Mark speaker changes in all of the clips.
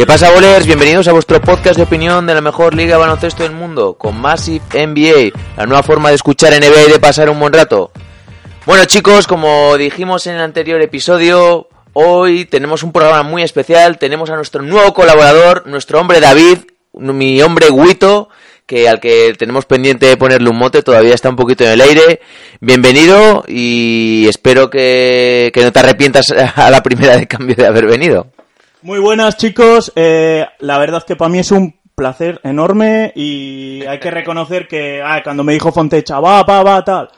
Speaker 1: ¿Qué pasa, bolers? Bienvenidos a vuestro podcast de opinión de la mejor liga baloncesto del mundo, con Massive NBA, la nueva forma de escuchar NBA y de pasar un buen rato. Bueno, chicos, como dijimos en el anterior episodio, hoy tenemos un programa muy especial. Tenemos a nuestro nuevo colaborador, nuestro hombre David, mi hombre Guito, que al que tenemos pendiente de ponerle un mote, todavía está un poquito en el aire. Bienvenido y espero que, que no te arrepientas a la primera de cambio de haber venido.
Speaker 2: Muy buenas chicos, eh, la verdad que para mí es un placer enorme y hay que reconocer que ah, cuando me dijo Fontecha, va, va, va, tal,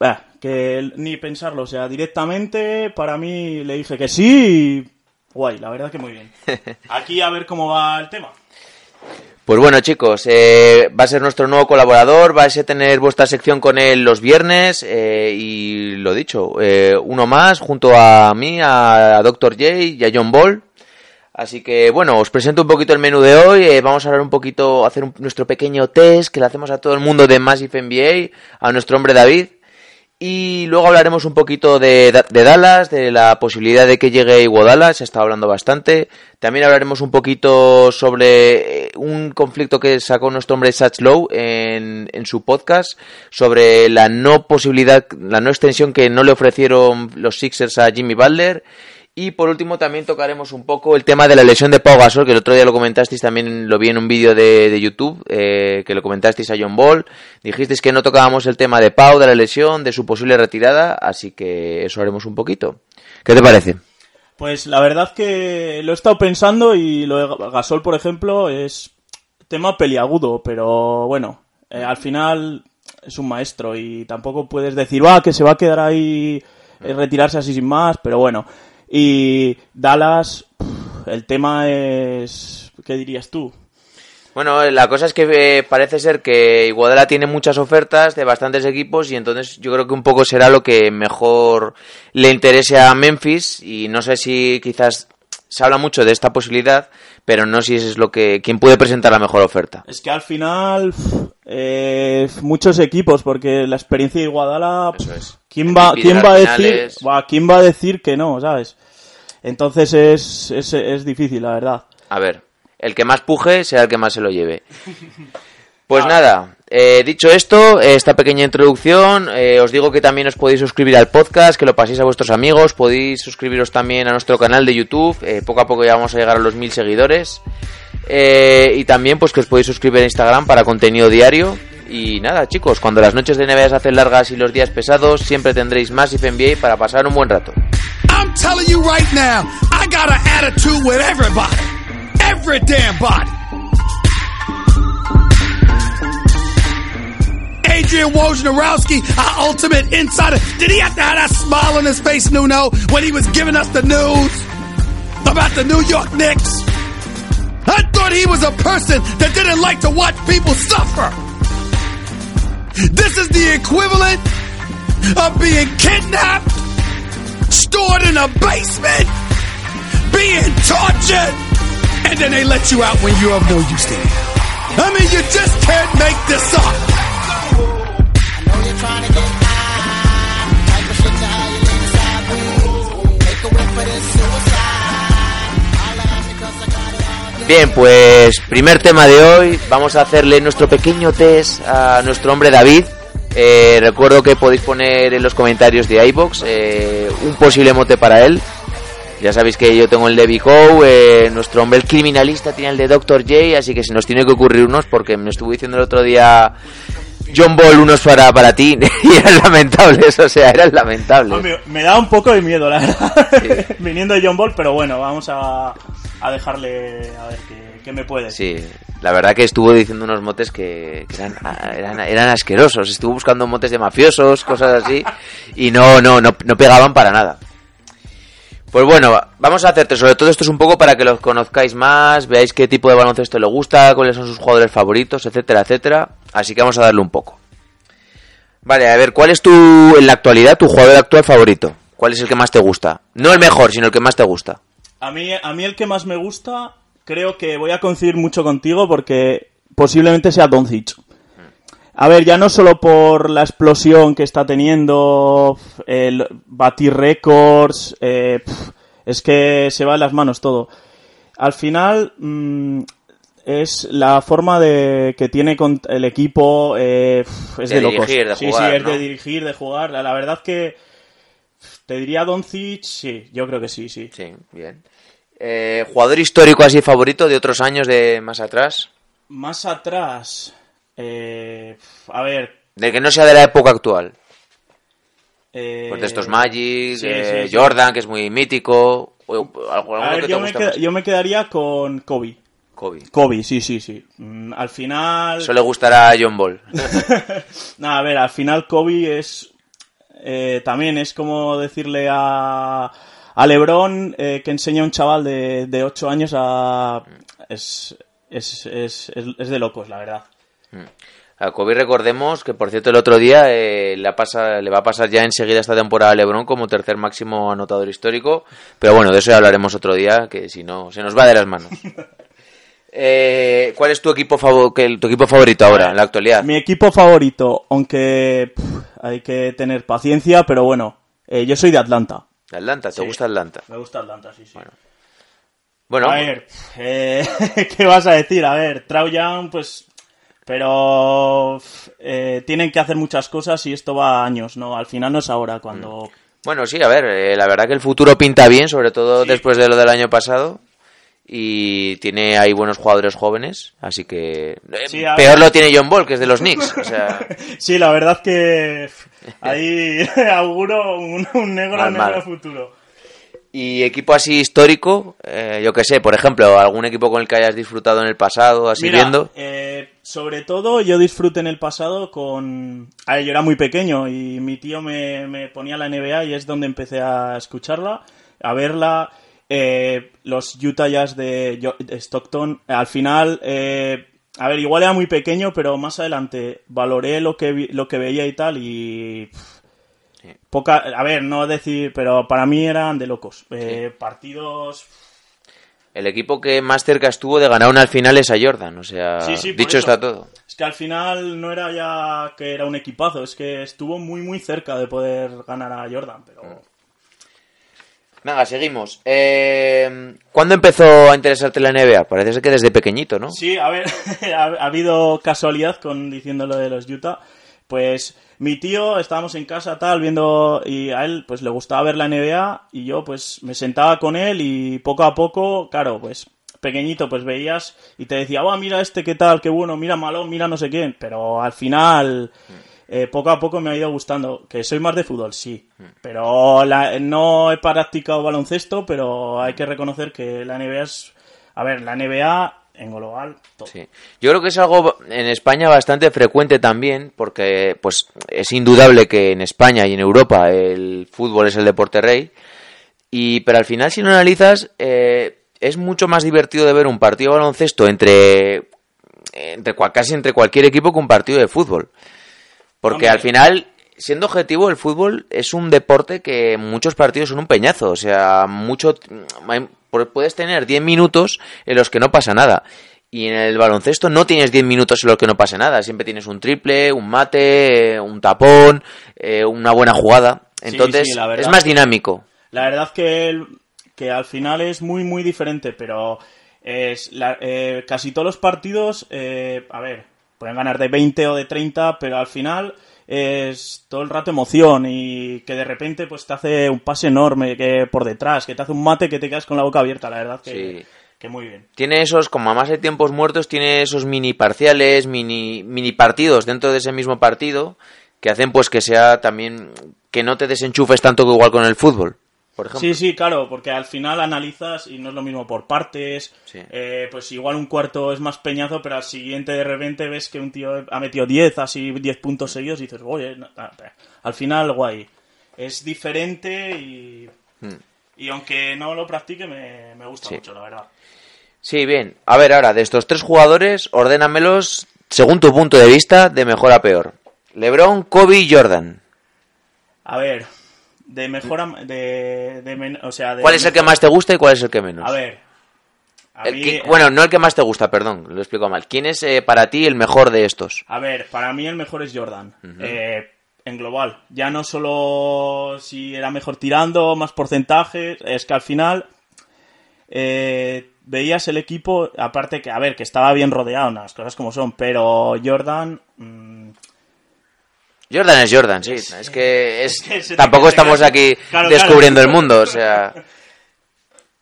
Speaker 2: bah, que ni pensarlo, o sea, directamente para mí le dije que sí y guay, la verdad que muy bien. Aquí a ver cómo va el tema.
Speaker 1: Pues bueno chicos, eh, va a ser nuestro nuevo colaborador, vais a tener vuestra sección con él los viernes eh, y lo dicho, eh, uno más junto a mí, a Dr. J y a John Ball. Así que bueno, os presento un poquito el menú de hoy. Eh, vamos a hablar un poquito, hacer un, nuestro pequeño test que le hacemos a todo el mundo de Massive NBA, a nuestro hombre David. Y luego hablaremos un poquito de, Dallas, de la posibilidad de que llegue Iguodala, se está hablando bastante. También hablaremos un poquito sobre eh, un conflicto que sacó nuestro hombre Satch Low en, en su podcast, sobre la no posibilidad, la no extensión que no le ofrecieron los Sixers a Jimmy Butler. Y por último también tocaremos un poco el tema de la lesión de Pau Gasol, que el otro día lo comentasteis, también lo vi en un vídeo de, de, YouTube, eh, que lo comentasteis a John Ball. Dijisteis que no tocábamos el tema de Pau, de la lesión, de su posible retirada, así que eso haremos un poquito. ¿Qué te parece?
Speaker 2: Pues la verdad que lo he estado pensando y lo de Gasol, por ejemplo, es tema peliagudo, pero bueno, eh, al final es un maestro y tampoco puedes decir, va, que se va a quedar ahí, eh, retirarse así sin más, pero bueno. Y Dallas, el tema es... ¿Qué dirías tú?
Speaker 1: Bueno, la cosa es que eh, parece ser que Iguodala tiene muchas ofertas de bastantes equipos y entonces yo creo que un poco será lo que mejor le interese a Memphis y no sé si quizás se habla mucho de esta posibilidad, pero no sé si es lo que quién puede presentar la mejor oferta.
Speaker 2: Es que al final eh, muchos equipos porque la experiencia de Iguodala
Speaker 1: es.
Speaker 2: ¿Quién va quién va a decir va, quién va a decir que no, sabes? Entonces es, es, es difícil, la verdad.
Speaker 1: A ver, el que más puje será el que más se lo lleve. Pues nada, eh, dicho esto, esta pequeña introducción, eh, os digo que también os podéis suscribir al podcast, que lo paséis a vuestros amigos, podéis suscribiros también a nuestro canal de YouTube, eh, poco a poco ya vamos a llegar a los mil seguidores, y también pues que os podéis suscribir a Instagram para contenido diario. Y nada, chicos, cuando las noches de NBA se hacen largas y los días pesados, siempre tendréis más NBA para pasar un buen rato.
Speaker 3: I'm telling you right now, I got an attitude with everybody. Every damn body. Adrian Wojnarowski, our ultimate insider. Did he have to have that smile on his face, Nuno, when he was giving us the news about the New York Knicks? I thought he was a person that didn't like to watch people suffer. This is the equivalent of being kidnapped, stored in a basement, being tortured, and then they let you out when you're of no use to them. I mean, you just can't make this up.
Speaker 1: Bien, pues primer tema de hoy, vamos a hacerle nuestro pequeño test a nuestro hombre David. Eh, recuerdo que podéis poner en los comentarios de iBox eh, un posible mote para él. Ya sabéis que yo tengo el de Vico, eh, nuestro hombre el criminalista tiene el de Dr. J, así que se nos tiene que ocurrir unos porque me estuvo diciendo el otro día John Ball unos para, para ti y eran lamentables, o sea, eran lamentables.
Speaker 2: Hombre, me da un poco de miedo, la verdad, sí. viniendo de John Ball, pero bueno, vamos a, a dejarle a ver qué, me puede.
Speaker 1: Sí, la verdad que estuvo diciendo unos motes que, que eran, eran, eran, asquerosos, estuvo buscando motes de mafiosos, cosas así, y no, no, no, no pegaban para nada. Pues bueno, vamos a hacerte sobre todo esto es un poco para que los conozcáis más, veáis qué tipo de baloncesto le gusta, cuáles son sus jugadores favoritos, etcétera, etcétera. Así que vamos a darle un poco. Vale, a ver, ¿cuál es tu, en la actualidad, tu jugador actual favorito? ¿Cuál es el que más te gusta? No el mejor, sino el que más te gusta.
Speaker 2: A mí, a mí el que más me gusta, creo que voy a coincidir mucho contigo porque posiblemente sea Doncic. A ver, ya no solo por la explosión que está teniendo, el batir récords, eh, es que se va en las manos todo. Al final mm, es la forma de que tiene con el equipo, eh, es
Speaker 1: De
Speaker 2: de, locos.
Speaker 1: dirigir, de
Speaker 2: sí,
Speaker 1: jugar,
Speaker 2: sí, es
Speaker 1: ¿no?
Speaker 2: de dirigir, de jugar. La, la verdad que te diría Doncic, sí, yo creo que sí, sí.
Speaker 1: Sí, bien. Eh, ¿Jugador histórico así favorito de otros años de más atrás?
Speaker 2: Más atrás, eh, a ver,
Speaker 1: De que no sea de la época actual.
Speaker 2: eh,
Speaker 1: Pues de estos Magic,
Speaker 2: sí,
Speaker 1: de
Speaker 2: sí, sí.
Speaker 1: Jordan, que es muy mítico. O,
Speaker 2: A ver,
Speaker 1: que
Speaker 2: yo me, yo me quedaría con Kobe.
Speaker 1: Kobe.
Speaker 2: Kobe, sí, sí, sí. Mm, al final...
Speaker 1: Eso le gustará a John Ball.
Speaker 2: No, a ver, al final Kobe es... eh, también es como decirle a, a Lebron eh, que enseña a un chaval de, de 8 años a... Es, es, es, es, de locos, la verdad.
Speaker 1: A Kobe recordemos que, por cierto, el otro día eh, le, ha pasa- le va a pasar ya enseguida esta temporada a LeBron como tercer máximo anotador histórico. Pero bueno, de eso ya hablaremos otro día, que si no, se nos va de las manos. Eh, ¿Cuál es tu equipo, tu favorito ahora, en la actualidad?
Speaker 2: Mi equipo favorito, aunque pff, hay que tener paciencia, pero bueno, eh, yo soy de Atlanta.
Speaker 1: Atlanta, ¿te
Speaker 2: Sí.
Speaker 1: gusta Atlanta?
Speaker 2: Me gusta Atlanta, sí, sí.
Speaker 1: Bueno,
Speaker 2: A ver, eh, ¿qué vas a decir? A ver, Traujan, pues... Pero eh, tienen que hacer muchas cosas y esto va a años, ¿no? Al final no es ahora cuando...
Speaker 1: Bueno, sí, a ver, eh, la verdad que el futuro pinta bien, sobre todo
Speaker 2: Sí.
Speaker 1: después de lo del año pasado. Y tiene ahí buenos jugadores jóvenes, así que... eh,
Speaker 2: Sí,
Speaker 1: peor
Speaker 2: ver.
Speaker 1: lo tiene John Ball, que es de los Knicks. O sea,
Speaker 2: Sí, la verdad que ahí auguro un, un negro,
Speaker 1: Mal,
Speaker 2: negro
Speaker 1: mal.
Speaker 2: futuro.
Speaker 1: y equipo así histórico, eh, yo que sé, por ejemplo, algún equipo con el que hayas disfrutado en el pasado, así
Speaker 2: Mira,
Speaker 1: viendo.
Speaker 2: eh, sobre todo yo disfruté en el pasado con... A ver, yo era muy pequeño y mi tío me, me ponía la NBA y es donde empecé a escucharla, a verla. Eh, los Utah Jazz de Stockton, al final... eh, a ver, igual era muy pequeño, pero más adelante valoré lo que, vi- lo que veía y tal y... pff, Poca, a ver, no decir, pero para mí eran de locos. Eh, Partidos
Speaker 1: El equipo que más cerca estuvo de ganar una al final es a Jordan, o sea,
Speaker 2: Sí,
Speaker 1: dicho está todo.
Speaker 2: Es que al final no era ya que era un equipazo, es que estuvo muy muy cerca de poder ganar a Jordan, pero
Speaker 1: Nada, seguimos. Eh, ¿Cuándo empezó a interesarte la NBA? Parece que desde pequeñito, ¿no?
Speaker 2: sí, a ver, ha, ha habido casualidad con diciendo lo de los Utah. Pues mi tío estábamos en casa tal viendo y a él pues le gustaba ver la NBA y yo pues me sentaba con él y poco a poco, claro, pues pequeñito pues veías y te decía, "Oh, mira este qué tal, qué bueno, mira Malón, mira no sé quién", pero al final eh, poco a poco me ha ido gustando. Que soy más de fútbol, sí. Pero la- no he practicado baloncesto, pero hay que reconocer que la NBA es... A ver, la NBA en global... todo.
Speaker 1: Sí. Yo creo que es algo en España bastante frecuente también, porque pues es indudable que en España y en Europa el fútbol es el deporte rey. Y pero al final si lo analizas eh, es mucho más divertido de ver un partido de baloncesto entre entre casi entre cualquier equipo que un partido de fútbol. Porque
Speaker 2: Hombre.
Speaker 1: al final, siendo objetivo, el fútbol es un deporte que muchos partidos son un peñazo. O sea, mucho puedes tener 10 minutos en los que no pasa nada. Y en el baloncesto no tienes 10 minutos en los que no pase nada. Siempre tienes un triple, un mate, un tapón, eh, una buena jugada. Entonces,
Speaker 2: sí,
Speaker 1: es más dinámico.
Speaker 2: La verdad que, el- que al final es muy, muy diferente, pero es la- eh, casi todos los partidos, eh, a ver, pueden ganar de 20 o de 30, pero al final es todo el rato emoción y que de repente pues te hace un pase enorme que por detrás, que te hace un mate que te quedas con la boca abierta, la verdad que,
Speaker 1: Sí.
Speaker 2: que muy bien.
Speaker 1: Tiene esos, como además hay tiempos muertos, tiene esos mini parciales, mini, mini partidos dentro de ese mismo partido que hacen pues que sea también que no te desenchufes tanto que igual con el fútbol, por ejemplo.
Speaker 2: Sí, sí, claro, porque al final analizas y no es lo mismo por partes.
Speaker 1: Sí.
Speaker 2: eh, pues igual un cuarto es más peñazo, pero al siguiente de repente ves que un tío ha metido 10, así 10 puntos seguidos y dices, oye, no, al final guay. Es diferente y,
Speaker 1: Hmm.
Speaker 2: Y aunque no lo practique, me, me gusta
Speaker 1: Sí.
Speaker 2: mucho, la verdad.
Speaker 1: Sí, bien. A ver, ahora, de estos tres jugadores, ordénamelos según tu punto de vista, de mejor a peor. LeBron, Kobe y Jordan.
Speaker 2: A ver, de mejor de, de men- o sea, de
Speaker 1: ¿Cuál es el que más te gusta y cuál es el que menos?
Speaker 2: A ver. A
Speaker 1: El
Speaker 2: mí-
Speaker 1: que- bueno, no el que más te gusta, perdón, lo explico mal. ¿Quién es eh, para ti el mejor de estos?
Speaker 2: A ver, para mí el mejor es Jordan. Eh, en global. Ya no solo si era mejor tirando, más porcentajes. Es que al final eh, veías el equipo, aparte que, a ver, que estaba bien rodeado, las cosas como son, pero Jordan... mm,
Speaker 1: Jordan es Jordan, sí. Es que es,
Speaker 2: que
Speaker 1: tampoco estamos aquí
Speaker 2: Claro,
Speaker 1: descubriendo
Speaker 2: claro.
Speaker 1: el mundo, o sea.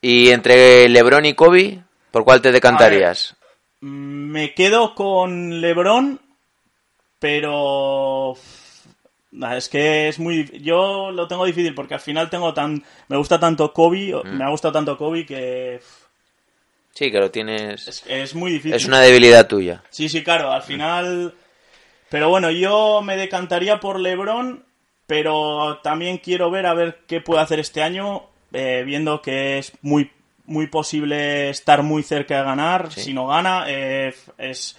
Speaker 1: Y entre LeBron y Kobe, ¿por cuál te decantarías?
Speaker 2: mm, me quedo con LeBron, pero... Es que es muy... Yo lo tengo difícil porque al final tengo tan... Me gusta tanto Kobe, o- me ha gustado tanto Kobe que...
Speaker 1: Sí, que lo tienes.
Speaker 2: Es, es muy difícil.
Speaker 1: Es una debilidad tuya.
Speaker 2: Sí, sí, claro, al final... Pero bueno, yo me decantaría por LeBron, pero también quiero ver a ver qué puede hacer este año, eh, viendo que es muy, muy posible estar muy cerca de ganar. Si no gana, eh, es...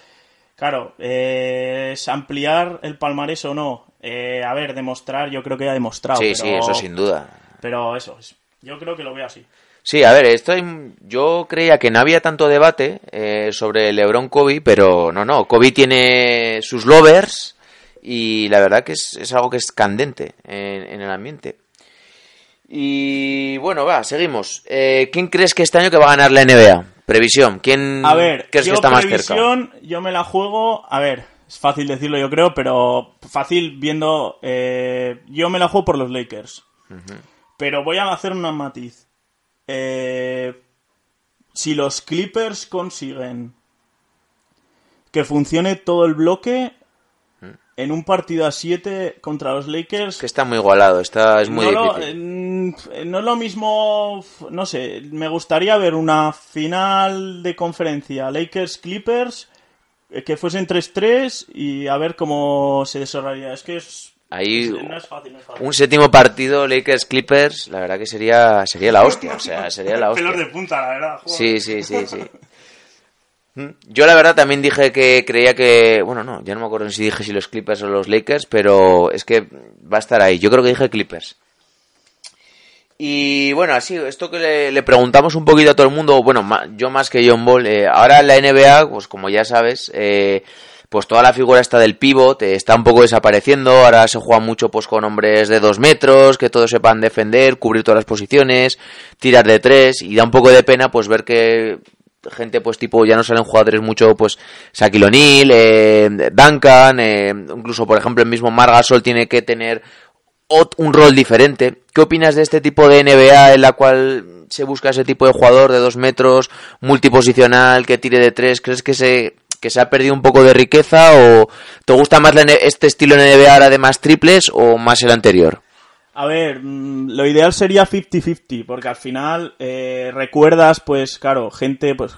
Speaker 2: Claro, eh, es ampliar el palmarés o no. Eh, a ver, demostrar, yo creo que ya ha demostrado.
Speaker 1: Sí,
Speaker 2: pero-
Speaker 1: sí, eso sin duda.
Speaker 2: Pero eso, es- yo creo que lo veo así.
Speaker 1: Sí, a ver, esto yo creía que no había tanto debate eh, sobre LeBron Kobe, pero no, no, Kobe tiene sus lovers y la verdad que es, es algo que es candente en, en el ambiente. Y bueno, va, seguimos. Eh, ¿Quién crees que este año que va a ganar la NBA? Previsión, ¿quién
Speaker 2: A ver,
Speaker 1: crees
Speaker 2: yo
Speaker 1: que está más cerca?
Speaker 2: previsión, yo me la juego, a ver, es fácil decirlo yo creo, pero fácil viendo, eh, yo me la juego por los Lakers. Pero voy a hacer un matiz. Eh, si los Clippers consiguen que funcione todo el bloque en un partido a 7 contra los Lakers,
Speaker 1: Que está muy igualado, está, es muy
Speaker 2: no,
Speaker 1: difícil.
Speaker 2: eh, no es lo mismo, no sé, me gustaría ver una final de conferencia Lakers-Clippers eh, que fuesen 3-3 y a ver cómo se desarrollaría. Es que es,
Speaker 1: Ahí
Speaker 2: es- no es fácil, no es fácil.
Speaker 1: un séptimo partido Lakers Clippers, la verdad que sería sería la hostia, o sea, sería la hostia.
Speaker 2: Pelos de punta, la verdad. joder.
Speaker 1: Sí, sí, sí, sí. Mm. Yo la verdad también dije que creía que, bueno, no, ya no me acuerdo si dije si los Clippers o los Lakers, pero es que va a estar ahí. Yo creo que dije Clippers. Y bueno, así, esto que le, le preguntamos un poquito a todo el mundo, bueno, yo más que John Ball, eh, ahora en la NBA, pues como ya sabes, eh, pues toda la figura está del pivot, eh, está un poco desapareciendo, ahora se juega mucho pues con hombres de dos metros, que todos sepan defender, cubrir todas las posiciones, tirar de tres, y da un poco de pena pues ver que gente pues tipo ya no salen jugadores mucho pues Shaquille O'Neal, eh, Duncan, eh, incluso por ejemplo el mismo Margasol tiene que tener un rol diferente. ¿Qué opinas de este tipo de NBA en la cual se busca ese tipo de jugador de dos metros, multiposicional, que tire de tres? ¿Crees que se, que se ha perdido un poco de riqueza o te gusta más este estilo NBA ahora de más triples o más el anterior?
Speaker 2: A ver, mm, lo ideal sería 50-50, porque al final eh, recuerdas, pues claro, gente, pues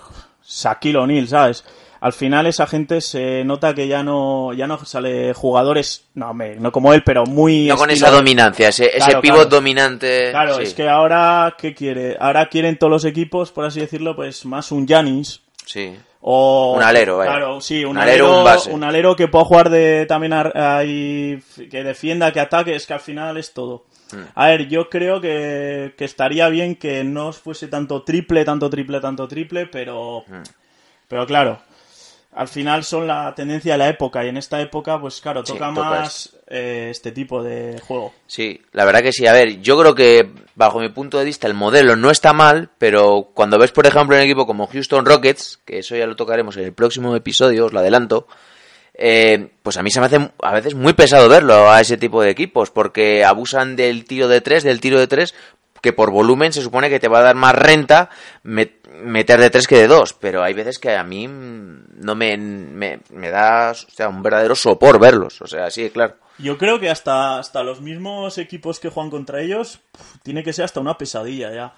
Speaker 2: Shaquille O'Neal, ¿sabes? Al final esa gente se nota que ya no ya no sale jugadores, no, hombre, no como él, pero muy...
Speaker 1: No con esa dominancia, ese, ese
Speaker 2: Claro,
Speaker 1: pivot
Speaker 2: claro.
Speaker 1: dominante.
Speaker 2: Claro,
Speaker 1: sí,
Speaker 2: es que ahora, ¿qué quiere? Ahora quieren todos los equipos, por así decirlo, pues más un Janis.
Speaker 1: sí.
Speaker 2: O,
Speaker 1: Un alero, vaya.
Speaker 2: Claro, sí, un,
Speaker 1: Un alero,
Speaker 2: alero,
Speaker 1: un base.
Speaker 2: un alero que pueda jugar de también ahí, que defienda, que ataque, es que al final es todo.
Speaker 1: Hmm.
Speaker 2: A ver, yo creo que, que estaría bien que no fuese tanto triple, tanto triple, tanto triple, pero,
Speaker 1: Hmm.
Speaker 2: pero claro, al final son la tendencia de la época y en esta época, pues claro, toca más eh, este tipo de juego.
Speaker 1: Sí, la verdad que sí. A ver, yo creo que bajo mi punto de vista el modelo no está mal, pero cuando ves, por ejemplo, un equipo como Houston Rockets, que eso ya lo tocaremos en el próximo episodio, os lo adelanto, eh, pues a mí se me hace a veces muy pesado verlo a ese tipo de equipos, porque abusan del tiro de tres, del tiro de tres, que por volumen se supone que te va a dar más renta met- meter de tres que de dos, pero hay veces que a mí no me, me, me da o sea, un verdadero sopor verlos, o sea, sí, claro.
Speaker 2: Yo creo que hasta, hasta los mismos equipos que juegan contra ellos tiene que ser hasta una pesadilla ya.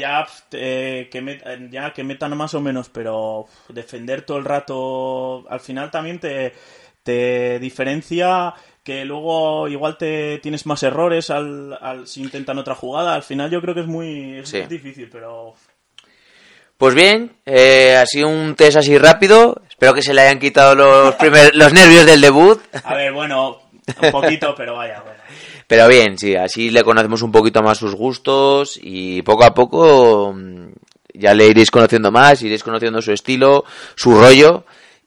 Speaker 2: Ya, eh, que met- eh, ya que metan más o menos, pero defender todo el rato al final también te, te diferencia que luego igual te tienes más errores al, al si intentan otra jugada. Al final yo creo que es muy es
Speaker 1: Sí.
Speaker 2: difícil, pero
Speaker 1: Pues bien, eh, ha sido un test así rápido. Espero que se le hayan quitado los, primer- los nervios del debut.
Speaker 2: a ver, bueno, un poquito, pero vaya, bueno.
Speaker 1: Pero bien, sí, así le conocemos un poquito más sus gustos y poco a poco mm, ya le iréis conociendo más, iréis conociendo su estilo, su rollo.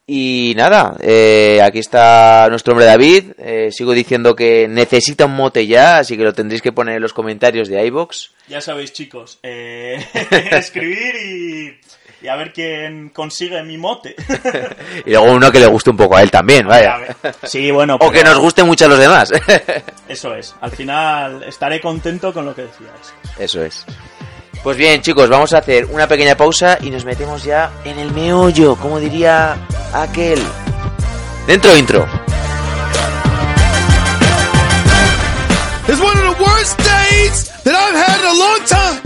Speaker 1: Y nada, eh, aquí está nuestro hombre David. Eh, sigo diciendo que necesita un mote ya, así que lo tendréis que poner en los comentarios de iBox.
Speaker 2: Ya sabéis, chicos, eh, escribir y, y a ver quién consigue mi mote.
Speaker 1: Y luego uno que le guste un poco a él también, vaya.
Speaker 2: Sí, bueno,
Speaker 1: O que nos guste mucho a los demás.
Speaker 2: Eso es. Al final estaré contento con lo que decías.
Speaker 1: Eso es. Pues bien, chicos, vamos a hacer una pequeña pausa y nos metemos ya en el meollo, como diría aquel. Dentro intro.
Speaker 3: It's one of the worst days that I've had in a long time.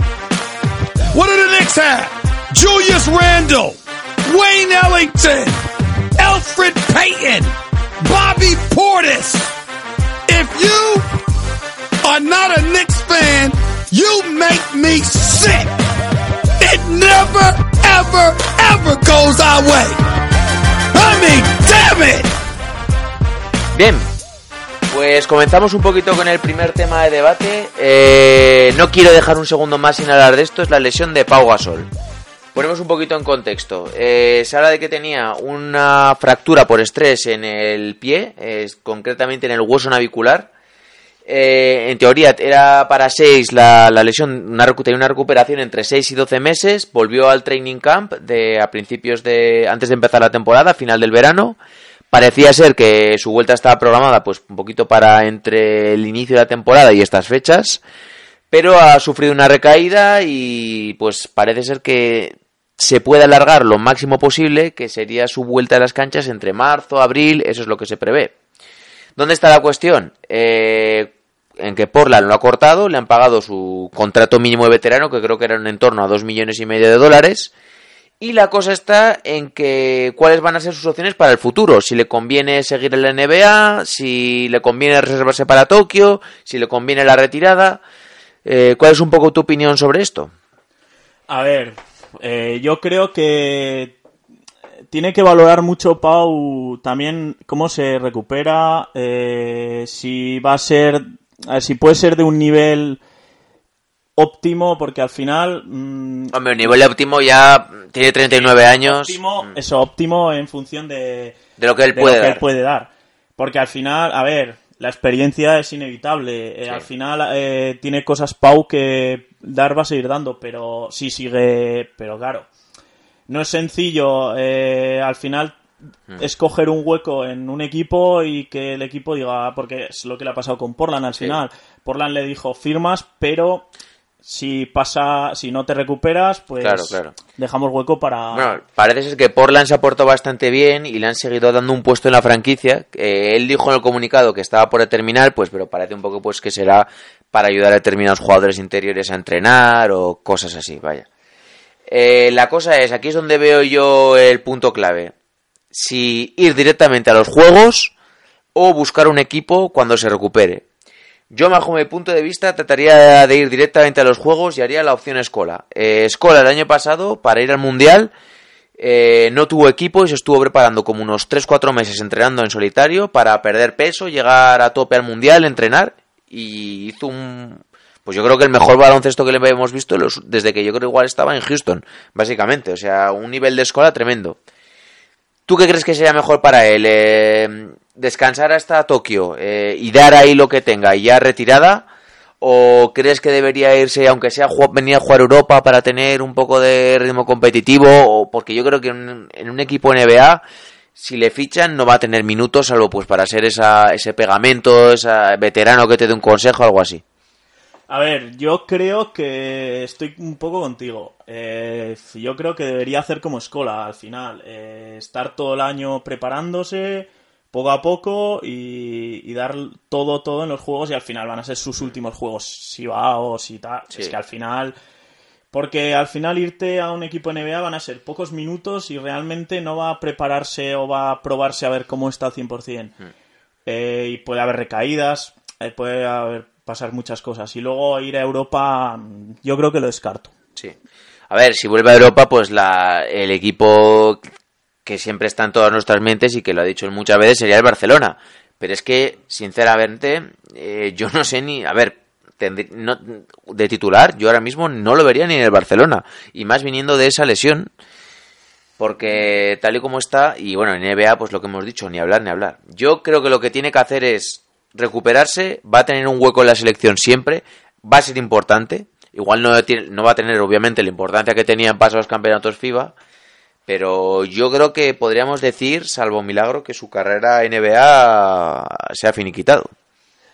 Speaker 3: What do the Knicks have? Julius Randle, Wayne Ellington, Alfred Payton, Bobby Portis. If you are not a Knicks fan, you make me sick. It never, ever, ever goes our way. Damn it!
Speaker 1: Bien, pues comenzamos un poquito con el primer tema de debate. Eh, no quiero dejar un segundo más sin hablar de esto, es la lesión de Pau Gasol. Ponemos un poquito en contexto. Eh, se habla de que tenía una fractura por estrés en el pie, es concretamente en el hueso navicular. Eh, en teoría era para 6 la, lesión, una, tenía una recuperación entre 6 y 12 meses, volvió al training camp de, a principios de, antes de empezar la temporada, final del verano. Parecía ser que su vuelta estaba programada pues un poquito para entre el inicio de la temporada y estas fechas, pero ha sufrido una recaída y pues parece ser que se puede alargar lo máximo posible, que sería su vuelta a las canchas entre marzo, abril, eso es lo que se prevé. ¿Dónde está la cuestión? Eh, en que Portland lo ha cortado, le han pagado su contrato mínimo de veterano, que creo que era en torno a dos millones y medio de dólares. Y la cosa está en que cuáles van a ser sus opciones para el futuro. Si le conviene seguir en la NBA, si le conviene reservarse para Tokio, si le conviene la retirada. Eh, ¿Cuál es un poco tu opinión sobre esto?
Speaker 2: A ver, eh, yo creo que tiene que valorar mucho Pau también cómo se recupera, eh, si va a ser, a ver, si puede ser de un nivel óptimo, porque al final mm,
Speaker 1: Hombre, el nivel óptimo ya tiene 39 años.
Speaker 2: óptimo, eso óptimo en función de,
Speaker 1: De lo que él
Speaker 2: de
Speaker 1: puede
Speaker 2: lo que
Speaker 1: dar.
Speaker 2: él puede dar. Porque al final, a ver, la experiencia es inevitable. Eh. Al final eh, tiene cosas Pau que dar va a seguir dando, pero sí sigue, pero claro. No es sencillo eh, al final. Escoger un hueco en un equipo y que el equipo diga, porque es lo que le ha pasado con Portland al
Speaker 1: Sí.
Speaker 2: final. Portland le dijo firmas, pero si pasa, si no te recuperas, pues
Speaker 1: Claro, claro.
Speaker 2: dejamos hueco para...
Speaker 1: Bueno, parece ser que Portland se ha portado bastante bien y le han seguido dando un puesto en la franquicia. Eh, él dijo en el comunicado que estaba por terminar, pues, pero parece un poco pues que será para ayudar a determinados jugadores interiores a entrenar o cosas así, vaya. Eh, la cosa es, aquí es donde veo yo el punto clave. Si ir directamente a los juegos o buscar un equipo cuando se recupere. Yo, bajo mi punto de vista, trataría de ir directamente a los juegos y haría la opción Escola. Eh, Escola el año pasado, para ir al Mundial, eh, no tuvo equipo y se estuvo preparando como unos 3-4 meses entrenando en solitario para perder peso, llegar a tope al Mundial, entrenar y hizo un... Pues yo creo que el mejor baloncesto que le hemos visto desde que yo creo igual estaba en Houston, básicamente. O sea, un nivel de escola tremendo. ¿Tú qué crees que sería mejor para él? Eh, ¿Descansar hasta Tokio eh, y dar ahí lo que tenga y ya retirada? ¿O crees que debería irse, aunque sea venir a jugar Europa para tener un poco de ritmo competitivo? O porque yo creo que en, en un equipo NBA, si le fichan, no va a tener minutos, salvo pues para ser esa, ese pegamento, ese veterano que te dé un consejo, algo así.
Speaker 2: A ver, yo creo que estoy un poco contigo. Eh, yo creo que debería hacer como escola al final. eh, estar todo el año preparándose poco a poco y, y dar todo, todo en los juegos y al final van a ser sus últimos juegos. Si va o si tal.
Speaker 1: Sí.
Speaker 2: Es que al final... Porque al final irte a un equipo NBA van a ser pocos minutos y realmente no va a prepararse o va a probarse a ver cómo está al 100%. eh, y puede haber recaídas, puede haber pasar muchas cosas. Y luego ir a Europa, yo creo que lo descarto.
Speaker 1: Sí. A ver, si vuelve a Europa, pues la, el equipo que siempre está en todas nuestras mentes y que lo ha dicho muchas veces sería el Barcelona. Pero es que, sinceramente, eh, yo no sé ni. A ver, no- de titular, yo ahora mismo no lo vería ni en el Barcelona. Y más viniendo de esa lesión. Porque tal y como está, y bueno, en NBA, pues lo que hemos dicho, ni hablar ni hablar. Yo creo que lo que tiene que hacer es recuperarse, va a tener un hueco en la selección siempre, va a ser importante. Igual no, tiene- no va a tener, obviamente, la importancia que tenía en pasados campeonatos FIBA, pero yo creo que podríamos decir, salvo milagro, que su carrera NBA se ha finiquitado.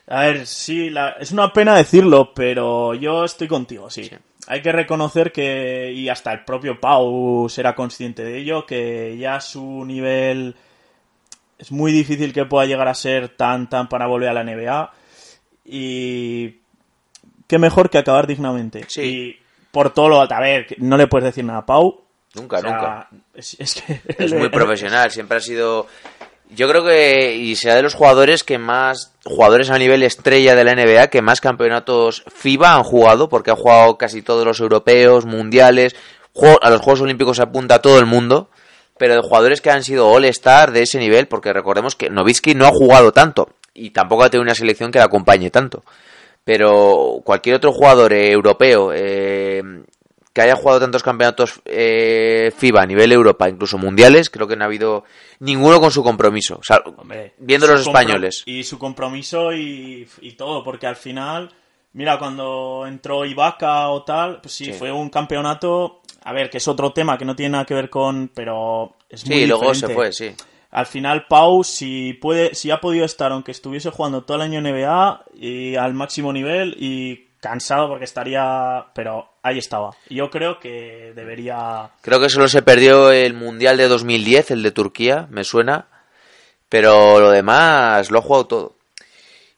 Speaker 2: A ver, sí, la- es una pena decirlo, pero yo estoy contigo, sí.
Speaker 1: Sí.
Speaker 2: Hay que reconocer que, y hasta el propio Pau será consciente de ello, que ya su nivel es muy difícil que pueda llegar a ser tan, tan para volver a la NBA. Y qué mejor que acabar dignamente.
Speaker 1: Sí.
Speaker 2: Y por todo lo alto, a ver, no le puedes decir nada a Pau.
Speaker 1: Nunca,
Speaker 2: O sea,
Speaker 1: nunca.
Speaker 2: Es, es que
Speaker 1: Es muy profesional, siempre ha sido... Yo creo que, y sea de los jugadores que más, jugadores a nivel estrella de la NBA, que más campeonatos FIBA han jugado, porque ha jugado casi todos los europeos, mundiales, a los Juegos Olímpicos se apunta todo el mundo, pero de jugadores que han sido All-Star de ese nivel, porque recordemos que Novitsky no ha jugado tanto, y tampoco ha tenido una selección que la acompañe tanto. Pero cualquier otro jugador eh, europeo eh, que haya jugado tantos campeonatos eh, FIBA a nivel Europa, incluso mundiales, creo que no ha habido ninguno con su compromiso. O sea,
Speaker 2: Hombre,
Speaker 1: viendo
Speaker 2: su
Speaker 1: los españoles.
Speaker 2: Y su compromiso y, y todo, porque al final, mira, cuando entró Ibaka o tal, pues sí,
Speaker 1: Sí.
Speaker 2: fue un campeonato, a ver, que es otro tema que no tiene nada que ver con, pero es muy
Speaker 1: Sí, luego se fue, sí.
Speaker 2: Al final, Pau, si puede, si ha podido estar, aunque estuviese jugando todo el año en NBA y al máximo nivel y cansado porque estaría, pero ahí estaba. Yo creo que debería
Speaker 1: Creo que solo se perdió el Mundial de 2010, el de Turquía, me suena. Pero lo demás lo ha jugado todo.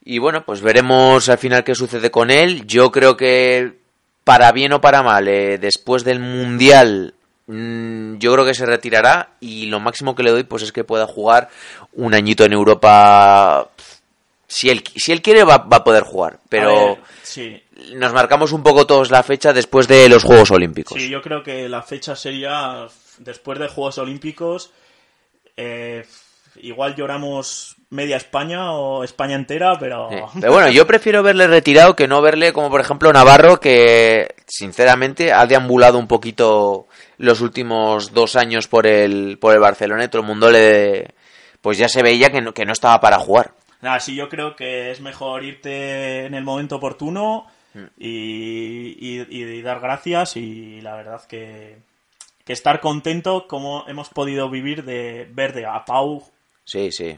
Speaker 1: Y bueno, pues veremos al final qué sucede con él. Yo creo que para bien o para mal, eh, después del Mundial, mm, yo creo que se retirará. Y lo máximo que le doy, pues es que pueda jugar un añito en Europa. Si él, si él quiere, va, va a poder jugar. Pero
Speaker 2: ver, sí,
Speaker 1: nos marcamos un poco todos la fecha después de los Juegos Olímpicos.
Speaker 2: Sí, yo creo que la fecha sería después de Juegos Olímpicos. eh, igual lloramos media España o España entera, pero.
Speaker 1: Sí. Pero bueno, yo prefiero verle retirado que no verle como por ejemplo Navarro, que sinceramente ha deambulado un poquito los últimos dos años por el, por el Barcelona y todo el mundo le... Pues ya se veía que no, que no estaba para jugar.
Speaker 2: Nada, sí, yo creo que es mejor irte en el momento oportuno
Speaker 1: Mm.
Speaker 2: y, y- y dar gracias y la verdad que, que estar contento como hemos podido vivir de ver de a Pau.
Speaker 1: Sí, sí.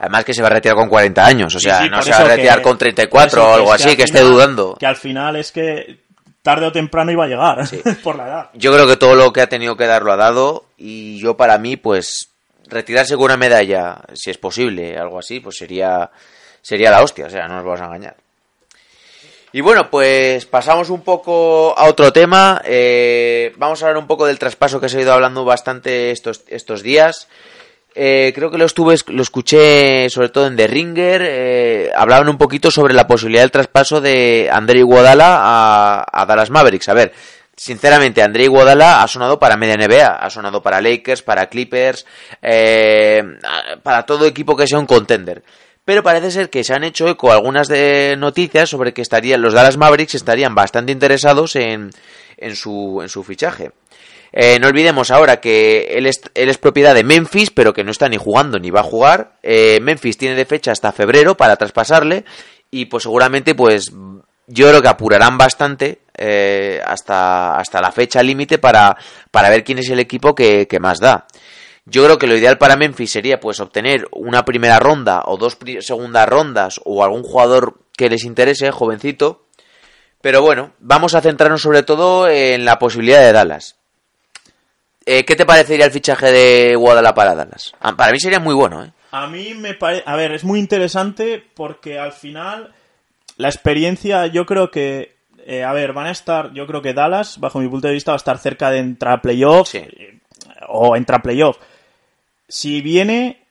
Speaker 1: Además que se va a retirar con 40 años, o sea,
Speaker 2: sí,
Speaker 1: no se va a retirar
Speaker 2: que-
Speaker 1: con 34
Speaker 2: por eso
Speaker 1: o algo
Speaker 2: es
Speaker 1: así, que esté dudando.
Speaker 2: Que al final es que tarde o temprano iba a llegar
Speaker 1: Sí.
Speaker 2: por la edad.
Speaker 1: Yo creo que todo lo que ha tenido que dar lo ha dado y yo para mí, pues, retirarse con una medalla, si es posible, algo así, pues sería, sería la hostia, o sea, no nos vamos a engañar. Y bueno, pues pasamos un poco a otro tema. eh, vamos a hablar un poco del traspaso que se ha ido hablando bastante estos, estos días. Eh, creo que lo estuve, lo escuché sobre todo en The Ringer. eh, hablaban un poquito sobre la posibilidad del traspaso de André Iguodala a, Dallas Mavericks. A ver, sinceramente, André Iguodala ha sonado para media NBA, ha sonado para Lakers, para Clippers, eh, para todo equipo que sea un contender. Pero parece ser que se han hecho eco algunas de noticias sobre que estarían los Dallas Mavericks estarían bastante interesados en, en su en su fichaje. Eh, no olvidemos ahora que él es, propiedad de Memphis, pero que no está ni jugando ni va a jugar. Eh, Memphis tiene de fecha hasta febrero para traspasarle y pues seguramente pues yo creo que apurarán bastante eh, hasta, hasta la fecha límite para, para ver quién es el equipo que, que más da. Yo creo que lo ideal para Memphis sería pues obtener una primera ronda o dos segundas rondas o algún jugador que les interese, jovencito. Pero bueno, vamos a centrarnos sobre todo en la posibilidad de Dallas. Eh, ¿Qué te parecería el fichaje de Guadalajara para Dallas? Ah, Para mí sería muy bueno, ¿eh?
Speaker 2: A mí me parece... A ver, es muy interesante porque al final la experiencia yo creo que... eh, a ver, van a estar... Yo creo que Dallas, bajo mi punto de vista, va a estar cerca de entrar a playoff
Speaker 1: Sí.
Speaker 2: eh, o entrar a playoff. Si viene...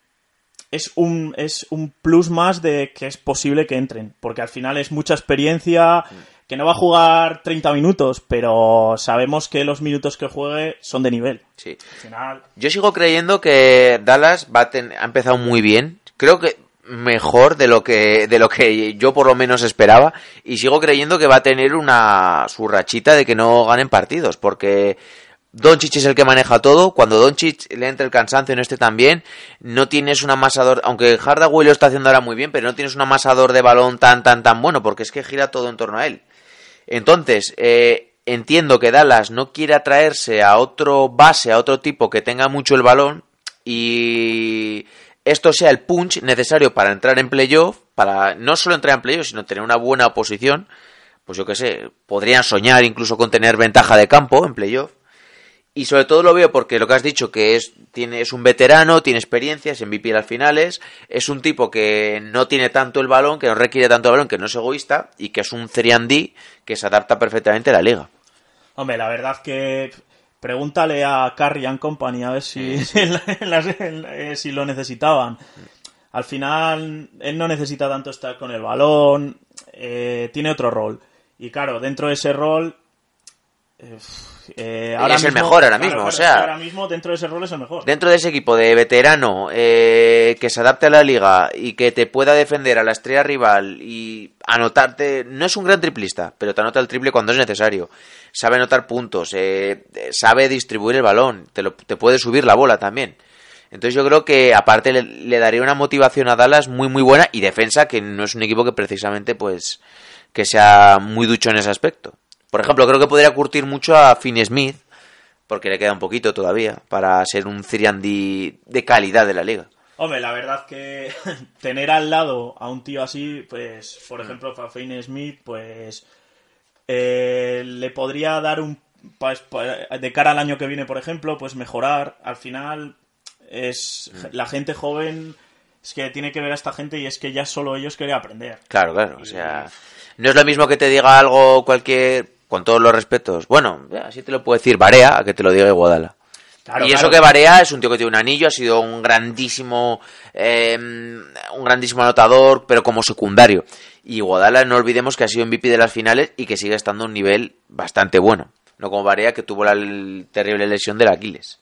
Speaker 2: es un, es un plus más de que es posible que entren, porque al final es mucha experiencia, que no va a jugar 30 minutos, pero sabemos que los minutos que juegue son de nivel.
Speaker 1: Sí.
Speaker 2: Al final,
Speaker 1: Yo sigo creyendo que Dallas va a ten- ha empezado muy bien. Creo que mejor de lo que de lo que yo por lo menos esperaba y sigo creyendo que va a tener una su rachita de que no ganen partidos porque Doncic es el que maneja todo. Cuando Doncic le entra el cansancio esté tan bien, no tienes un amasador, aunque Hardaway lo está haciendo ahora muy bien, pero no tienes un amasador de balón tan tan tan bueno porque es que gira todo en torno a él. Entonces, eh, entiendo que Dallas no quiere atraerse a otro base, a otro tipo que tenga mucho el balón y esto sea el punch necesario para entrar en playoff, para no solo entrar en playoff, sino tener una buena posición. Pues yo qué sé, podrían soñar incluso con tener ventaja de campo en playoff. Y sobre todo lo veo porque lo que has dicho, que es, tiene, es un veterano, tiene experiencia, es MVP en las finales, es un tipo que no tiene tanto el balón, que no requiere tanto el balón, que no es egoísta y que es un 3D que se adapta perfectamente a la liga.
Speaker 2: hombre, la verdad que pregúntale a Carrie and Company a ver si, en en las- en- eh, si lo necesitaban. Al final, él no necesita tanto estar con el balón, eh, tiene otro rol. Y claro, dentro de ese rol... eh, eh,
Speaker 1: es el mejor ahora mismo, o sea-
Speaker 2: ahora mismo dentro de ese rol es el mejor.
Speaker 1: Dentro de ese equipo de veterano eh, que se adapte a la liga y que te pueda defender a la estrella rival y anotarte, no es un gran triplista, pero te anota el triple cuando es necesario. Sabe anotar puntos, eh, sabe distribuir el balón, te, lo- te puede subir la bola también. Entonces yo creo que aparte le, le daría una motivación a Dallas muy muy buena y defensa que no es un equipo que precisamente pues que sea muy ducho en ese aspecto. Por ejemplo, creo que podría curtir mucho a Finn Smith porque le queda un poquito todavía para ser un 3D de calidad de la liga.
Speaker 2: Hombre, la verdad que tener al lado a un tío así, pues, por ejemplo, Fafine Smith, pues, eh, le podría dar un, pues, de cara al año que viene, por ejemplo, pues mejorar. Al final, es
Speaker 1: Mm.
Speaker 2: la gente joven es que tiene que ver a esta gente y es que ya solo ellos quieren aprender.
Speaker 1: Claro, claro. O sea, no es lo mismo que te diga algo cualquier, con todos los respetos. Bueno, ya, así te lo puedo decir Barea a que te lo diga Iguodala.
Speaker 2: Claro,
Speaker 1: y eso
Speaker 2: claro.
Speaker 1: que Barea es un tío que tiene un anillo, ha sido un grandísimo, eh, un grandísimo anotador, pero como secundario. Y Iguodala no olvidemos que ha sido MVP de las finales y que sigue estando a un nivel bastante bueno. No como Barea que tuvo la terrible lesión del Aquiles.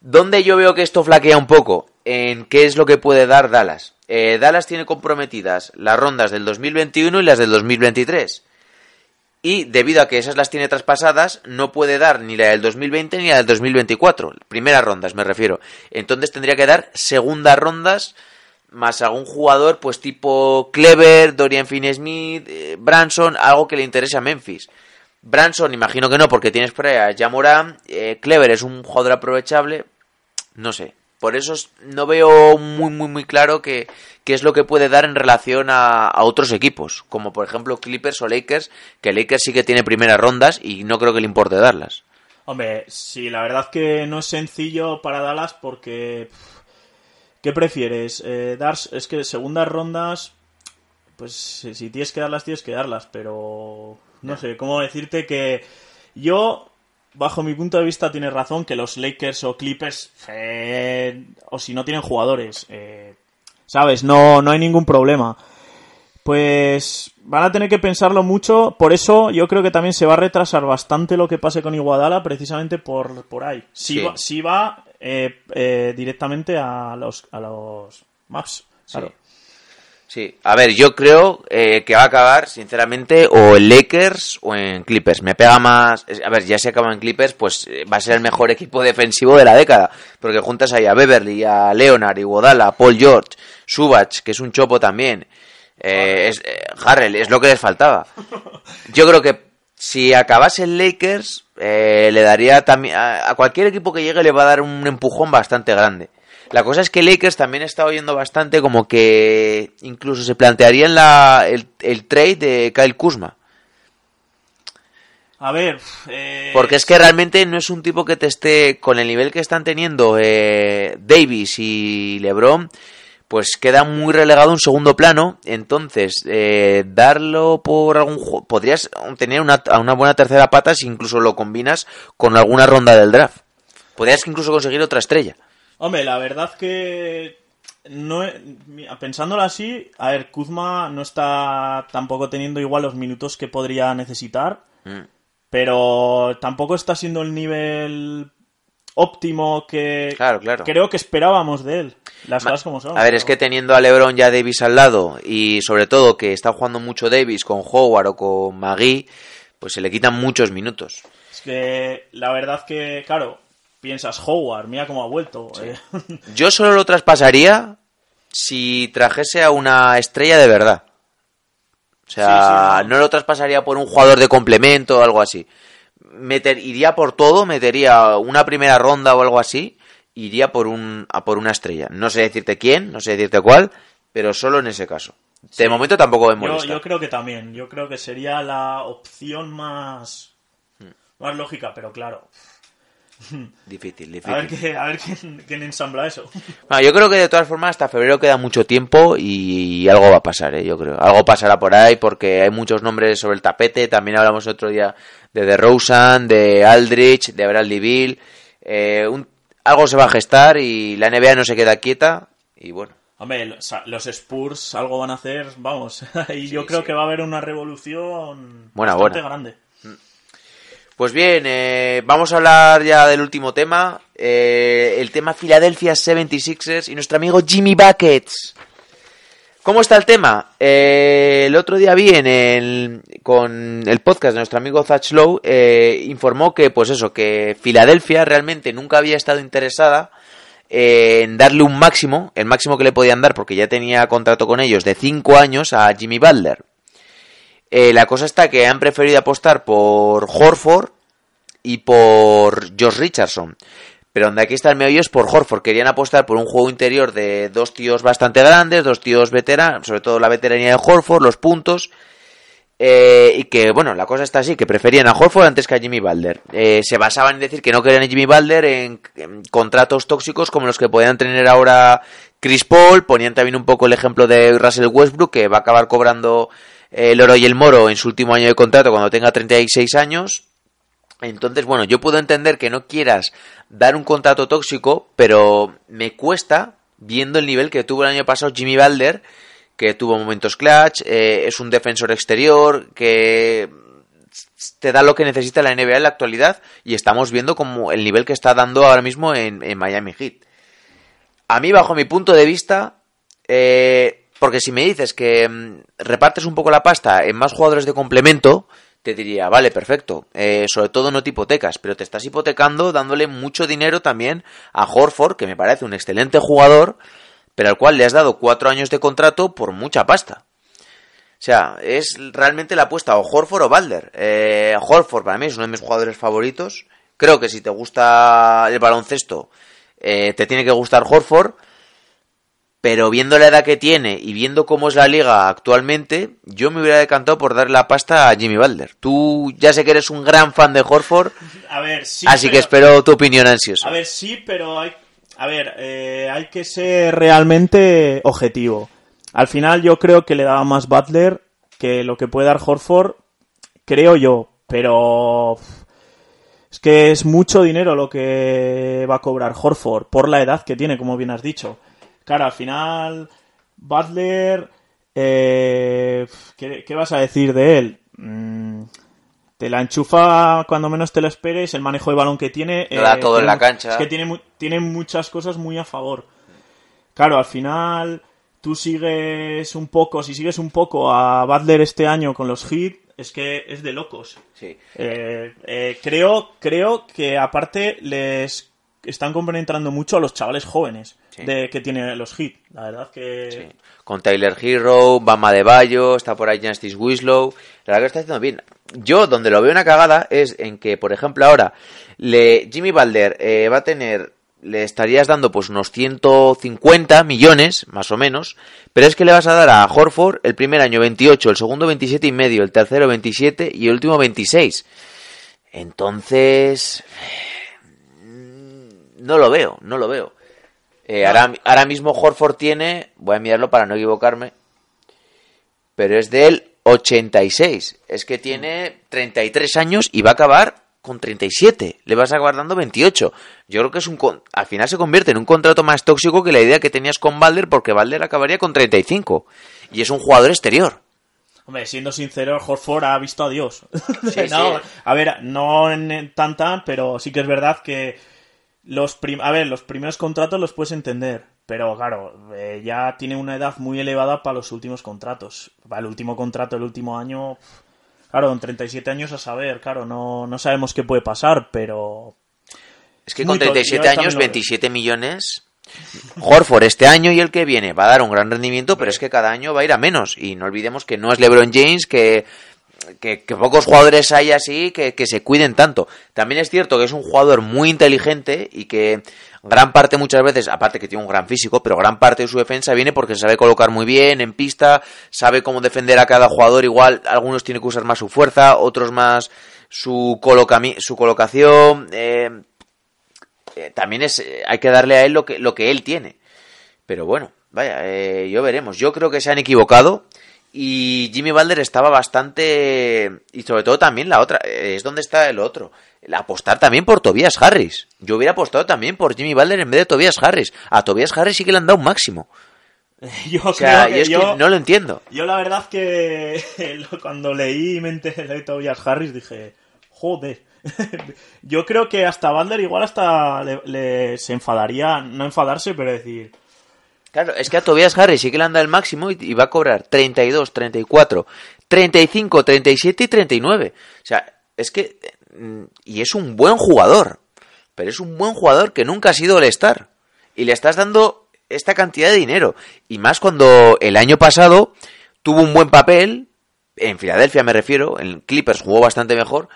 Speaker 1: ¿Dónde yo veo que esto flaquea un poco? En qué es lo que puede dar Dallas. Eh, Dallas tiene comprometidas las rondas del 2021 y las del 2023. Y debido a que esas las tiene traspasadas, no puede dar ni la del 2020 ni la del 2024. Primeras rondas, me refiero. Entonces tendría que dar segundas rondas más algún jugador, pues tipo Clever, Dorian Finney-Smith, eh, Branson, algo que le interese a Memphis. Branson, imagino que no, porque tienes por ahí a Jamoran. Eh, Clever es un jugador aprovechable. No sé. Por eso es- no veo muy, muy, muy claro qué, qué es lo que puede dar en relación a, a otros equipos. Como por ejemplo Clippers o Lakers, que Lakers sí que tiene primeras rondas y no creo que le importe darlas.
Speaker 2: Hombre, sí, la verdad que no es sencillo para Dallas porque... ¿Qué prefieres? Eh, dar, es que segundas rondas, pues si tienes que darlas, tienes que darlas, pero no sé, ¿cómo decirte que yo, bajo mi punto de vista, tienes razón que los Lakers o Clippers, eh, o si no tienen jugadores, eh, ¿sabes? No, no hay ningún problema. Pues van a tener que pensarlo mucho, por eso yo creo que también se va a retrasar bastante lo que pase con Iguadala, precisamente por, por ahí. Si
Speaker 1: Sí.
Speaker 2: va, si va eh, eh, directamente a los, a los maps. Claro.
Speaker 1: Sí, a ver, yo creo eh, que va a acabar, sinceramente, o en Lakers o en Clippers. Me pega más. A ver, ya se acaba en Clippers, pues eh, va a ser el mejor equipo defensivo de la década. Porque juntas ahí a Beverly, a Leonard, Iguodala, Paul George, Subach, que es un chopo también. Eh, es, eh, Harrell, es lo que les faltaba. Yo creo que si acabase en Lakers, eh, le daría también. A, a cualquier equipo que llegue le va a dar un empujón bastante grande. La cosa es que Lakers también está oyendo bastante como que incluso se plantearía en la, el, el trade de Kyle Kuzma.
Speaker 2: A ver, eh,
Speaker 1: Porque es que realmente no es un tipo que te esté con el nivel que están teniendo eh, Davis y LeBron, pues queda muy relegado un segundo plano. Entonces, eh, darlo por algún juego, podrías tener una, una buena tercera pata si incluso lo combinas con alguna ronda del draft. Podrías incluso conseguir otra estrella.
Speaker 2: Hombre, la verdad que no, pensándolo así, a ver, Kuzma no está tampoco teniendo igual los minutos que podría necesitar,
Speaker 1: Mm.
Speaker 2: pero tampoco está siendo el nivel óptimo que
Speaker 1: Claro, claro.
Speaker 2: creo que esperábamos de él. Las
Speaker 1: Ma-
Speaker 2: cosas como son.
Speaker 1: A ver, es que teniendo a LeBron ya Davis al lado y sobre todo que está jugando mucho Davis con Howard o con Magui, pues se le quitan muchos minutos.
Speaker 2: Es que la verdad que, claro, piensas Howard, mira cómo ha vuelto. eh.
Speaker 1: Yo solo lo traspasaría si trajese a una estrella de verdad. O sea,
Speaker 2: Sí, sí, no.
Speaker 1: no lo traspasaría por un jugador de complemento o algo así. Meter, iría por todo, metería una primera ronda o algo así, iría por un, a por una estrella. No sé decirte quién, no sé decirte cuál, pero solo en ese caso. De momento tampoco me
Speaker 2: Yo,
Speaker 1: molesta.
Speaker 2: yo creo que también. Yo creo que sería la opción más,
Speaker 1: Hmm.
Speaker 2: más lógica, pero claro.
Speaker 1: Difícil, difícil.
Speaker 2: A ver, qué, a ver quién, quién ensambla eso.
Speaker 1: Bueno, yo creo que de todas formas hasta febrero queda mucho tiempo y algo va a pasar, ¿eh? yo creo. Algo pasará por ahí porque hay muchos nombres sobre el tapete. También hablamos otro día de DeRozan, de Aldrich, de Bradley Bill. Eh, un- algo se va a gestar y la NBA no se queda quieta y bueno.
Speaker 2: Hombre, los, Spurs algo van a hacer, vamos. y yo creo
Speaker 1: sí.
Speaker 2: que va a haber una revolución
Speaker 1: Buena,
Speaker 2: bastante
Speaker 1: buena.
Speaker 2: grande.
Speaker 1: Pues bien, eh, vamos a hablar ya del último tema. eh, el tema Philadelphia 76ers y nuestro amigo Jimmy Buckets. ¿Cómo está el tema? Eh, el otro día vi en el, con el podcast de nuestro amigo Zach Lowe, eh, informó que, pues eso, que Filadelfia realmente nunca había estado interesada en darle un máximo, el máximo que le podían dar, porque ya tenía contrato con ellos de 5 años a Jimmy Butler. Eh, la cosa está que han preferido apostar por Horford y por Josh Richardson. Pero donde aquí está el meollo es por Horford. Querían apostar por un juego interior de dos tíos bastante grandes, dos tíos veteranos, sobre todo la veteranía de Horford, los puntos. Eh, y que, bueno, la cosa está así, que preferían a Horford antes que a Jimmy Butler. Eh, se basaban en decir que no querían a Jimmy Butler en, en contratos tóxicos como los que podían tener ahora Chris Paul. Ponían también un poco el ejemplo de Russell Westbrook, que va a acabar cobrando el oro y el moro en su último año de contrato cuando tenga 36 años. Entonces, bueno, yo puedo entender que no quieras dar un contrato tóxico, pero me cuesta, viendo el nivel que tuvo el año pasado Jimmy Butler, que tuvo momentos clutch, eh, es un defensor exterior, que te da lo que necesita la NBA en la actualidad, y estamos viendo como el nivel que está dando ahora mismo en, en Miami Heat. A mí, bajo mi punto de vista, eh, porque si me dices que mm, repartes un poco la pasta en más jugadores de complemento, te diría, vale, perfecto. Eh, sobre todo no te hipotecas, pero te estás hipotecando dándole mucho dinero también a Horford, que me parece un excelente jugador, pero al cual le has dado cuatro años de contrato por mucha pasta. O sea, es realmente la apuesta o Horford o Balder. Eh, Horford para mí es uno de mis jugadores favoritos. Creo que si te gusta el baloncesto, eh, te tiene que gustar Horford. Pero viendo la edad que tiene y viendo cómo es la liga actualmente, yo me hubiera decantado por darle la pasta a Jimmy Butler. Tú ya sé que eres un gran fan de Horford,
Speaker 2: A ver, sí.
Speaker 1: así que
Speaker 2: pero-
Speaker 1: espero tu opinión ansiosa.
Speaker 2: A ver, sí, pero hay. A ver, eh, hay que ser realmente objetivo. Al final, yo creo que le daba más Butler que lo que puede dar Horford, creo yo, pero. Es que es mucho dinero lo que va a cobrar Horford por la edad que tiene, como bien has dicho. Claro, al final, Butler. eh, ¿qué, qué vas a decir de él? Mm, te la enchufa cuando menos te lo esperes, el manejo de balón que tiene.
Speaker 1: Da todo en
Speaker 2: tiene
Speaker 1: la
Speaker 2: mu-
Speaker 1: cancha.
Speaker 2: Es que tiene, tiene muchas cosas muy a favor. Claro, al final tú sigues un poco, si sigues un poco a Butler este año con los hits, es que es de locos.
Speaker 1: Sí.
Speaker 2: Eh, eh, creo, creo que aparte les están compenetrando mucho a los chavales jóvenes
Speaker 1: Sí.
Speaker 2: de que tienen los hits. La verdad que
Speaker 1: Sí. Con Tyler Hero, Bama de Bayo, está por ahí Justice Winslow. La verdad que lo está haciendo bien. Yo, donde lo veo una cagada, es en que, por ejemplo, ahora, le, Jimmy Balder eh, va a tener, le estarías dando pues unos 150 millones, más o menos, pero es que le vas a dar a Horford el primer año 28, el segundo 27 y medio, el tercero 27 y el último 26. Entonces, no lo veo, no lo veo. Eh, ahora, ahora mismo Horford tiene, voy a mirarlo para no equivocarme, pero es del 86. Es que tiene 33 años y va a acabar con 37, le vas a acabar dando 28. Yo creo que es un al final se convierte en un contrato más tóxico que la idea que tenías con Balder porque Balder acabaría con 35 y es un jugador exterior.
Speaker 2: Hombre, siendo sincero, Horford ha visto a Dios. A ver, no en tan pero sí que es verdad que los a ver, los primeros contratos los puedes entender, pero claro, eh, ya tiene una edad muy elevada para los últimos contratos. Para el último contrato, el último año, claro, en 37 años a saber, claro, no, no sabemos qué puede pasar, pero...
Speaker 1: Es que con 37 años, 27 millones... Horford este año y el que viene va a dar un gran rendimiento, pero es que cada año va a ir a menos. Y no olvidemos que no es LeBron James, que que, pocos jugadores hay así que, se cuiden tanto. También es cierto que es un jugador muy inteligente y que gran parte muchas veces, aparte que tiene un gran físico, pero gran parte de su defensa viene porque sabe colocar muy bien en pista, sabe cómo defender a cada jugador, igual algunos tienen que usar más su fuerza, otros más su, su colocación. Eh, eh, también es, eh, hay que darle a él lo que, lo que él tiene. Pero bueno, vaya, yo veremos. Yo creo que se han equivocado. Y Jimmy Balder estaba bastante. Y sobre todo también la otra. Es donde está el otro. El apostar también por Tobias Harris. Yo hubiera apostado también por Jimmy Balder en vez de Tobias Harris. A Tobias Harris sí que le han dado un máximo.
Speaker 2: Yo creo que, yo,
Speaker 1: no lo entiendo.
Speaker 2: Yo la verdad que cuando leí y me enteré de Tobias Harris dije, joder. yo creo que hasta Balder igual hasta le, se enfadaría, no enfadarse, pero decir,
Speaker 1: Claro, es que a Tobias Harris sí que le anda el máximo y, va a cobrar 32, 34, 35, 37 y 39. O sea, es que... Mm, y es un buen jugador. Pero es un buen jugador que nunca ha sido el star Y le estás dando esta cantidad de dinero. Y más cuando el año pasado tuvo un buen papel. En Filadelfia me refiero. En Clippers jugó bastante mejor.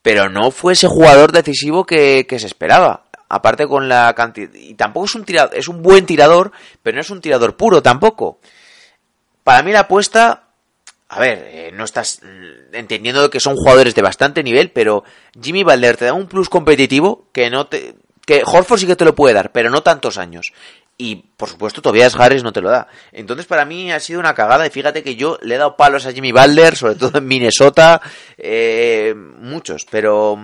Speaker 1: Pero no fue ese jugador decisivo que se esperaba aparte con la cantidad y tampoco es un tirador, es un buen tirador, pero no es un tirador puro tampoco. Para mí la apuesta, a ver, eh, no estás entendiendo que son jugadores de bastante nivel, pero Jimmy Balder te da un plus competitivo que no te que Horford sí que te lo puede dar, pero no tantos años. Y por supuesto, Tobias Harris no te lo da. Entonces, para mí ha sido una cagada. Y fíjate que yo le he dado palos a Jimmy Balder, sobre todo en Minnesota, eh, muchos. Pero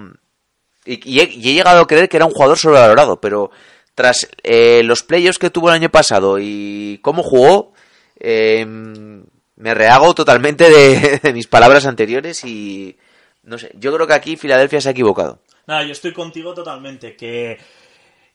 Speaker 1: y, he, llegado a creer que era un jugador sobrevalorado, pero tras eh, los playoffs que tuvo el año pasado y cómo jugó, em, me rehago totalmente de, mis palabras anteriores y no sé, yo creo que aquí Filadelfia se ha equivocado.
Speaker 2: Nada, yo estoy contigo totalmente, que